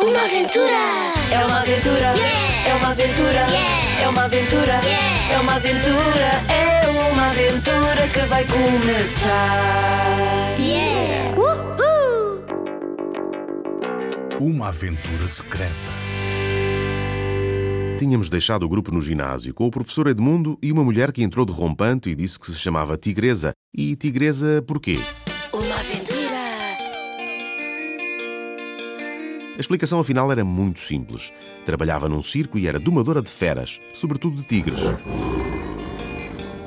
Uma aventura! É uma aventura! É uma aventura! É uma aventura! É uma aventura! É uma aventura que vai começar! Yeah! Uma aventura secreta. Tínhamos deixado o grupo no ginásio com o professor Edmundo e uma mulher que entrou de rompante e disse que se chamava Tigresa. E Tigresa porquê? A explicação afinal era muito simples. Trabalhava num circo e era domadora de feras, sobretudo de tigres.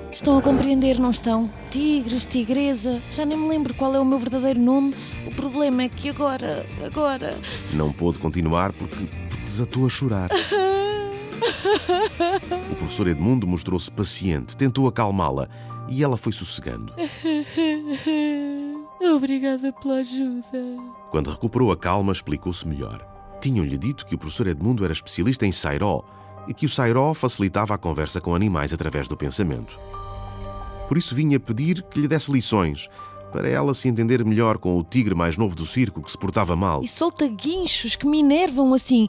Estão a compreender, não estão? Tigres, tigresa, já nem me lembro qual é o meu verdadeiro nome. O problema é que agora, agora. Não pôde continuar porque, desatou a chorar. O professor Edmundo mostrou-se paciente, tentou acalmá-la e ela foi sossegando. Obrigada pela ajuda. Quando recuperou a calma, explicou-se melhor. Tinham-lhe dito que o professor Edmundo era especialista em sairó e que o sairó facilitava a conversa com animais através do pensamento. Por isso vinha pedir que lhe desse lições, para ela se entender melhor com o tigre mais novo do circo que se portava mal. E solta guinchos que me enervam assim.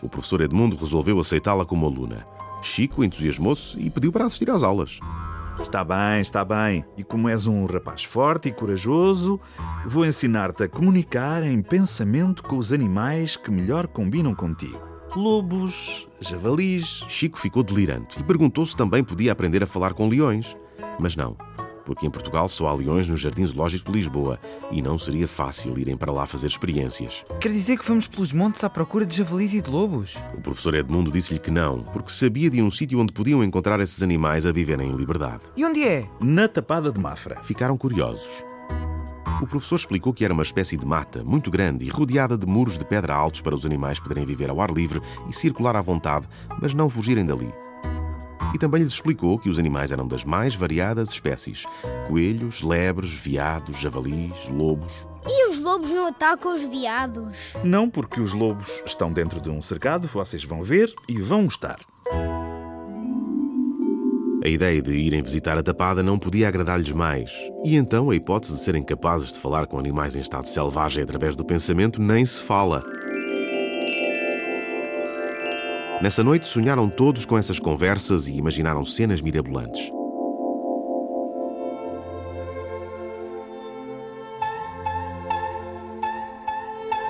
O professor Edmundo resolveu aceitá-la como aluna. Chico entusiasmou-se e pediu para assistir às aulas. Está bem, está bem. E como és um rapaz forte e corajoso, vou ensinar-te a comunicar em pensamento com os animais que melhor combinam contigo: lobos, javalis. Chico ficou delirante e perguntou se também podia aprender a falar com leões. Mas não, porque em Portugal só há leões no Jardim Zoológico de Lisboa e não seria fácil irem para lá fazer experiências. Quer dizer que vamos pelos montes à procura de javalis e de lobos? O professor Edmundo disse-lhe que não, porque sabia de um sítio onde podiam encontrar esses animais a viverem em liberdade. E onde é? Na tapada de Mafra. Ficaram curiosos. O professor explicou que era uma espécie de mata muito grande e rodeada de muros de pedra altos para os animais poderem viver ao ar livre e circular à vontade, mas não fugirem dali. E também lhes explicou que os animais eram das mais variadas espécies: coelhos, lebres, veados, javalis, lobos. E os lobos não atacam os veados? Não porque os lobos estão dentro de um cercado, vocês vão ver e vão gostar. A ideia de irem visitar a tapada não podia agradar-lhes mais. E então a hipótese de serem capazes de falar com animais em estado selvagem através do pensamento nem se fala. Nessa noite sonharam todos com essas conversas e imaginaram cenas mirabolantes.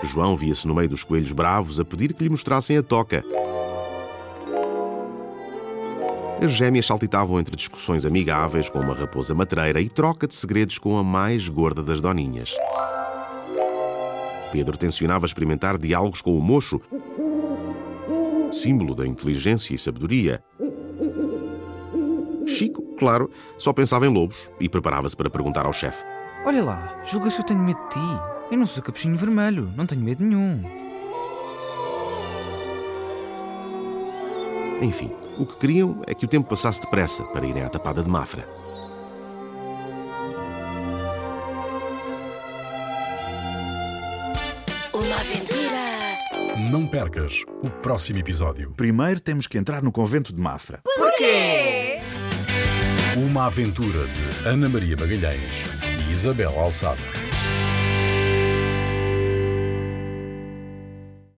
João via-se no meio dos coelhos bravos a pedir que lhe mostrassem a toca. As gêmeas saltitavam entre discussões amigáveis com uma raposa matreira e troca de segredos com a mais gorda das doninhas. Pedro tencionava experimentar diálogos com o mocho, símbolo da inteligência e sabedoria. Chico, claro, só pensava em lobos e preparava-se para perguntar ao chefe. Olha lá, julgas que eu tenho medo de ti? Eu não sou capuchinho vermelho, não tenho medo nenhum. Enfim, o que queriam é que o tempo passasse depressa para irem à tapada de Mafra. Não percas o próximo episódio. Primeiro temos que entrar no convento de Mafra. Porquê? Uma aventura de Ana Maria Magalhães e Isabel Alçada.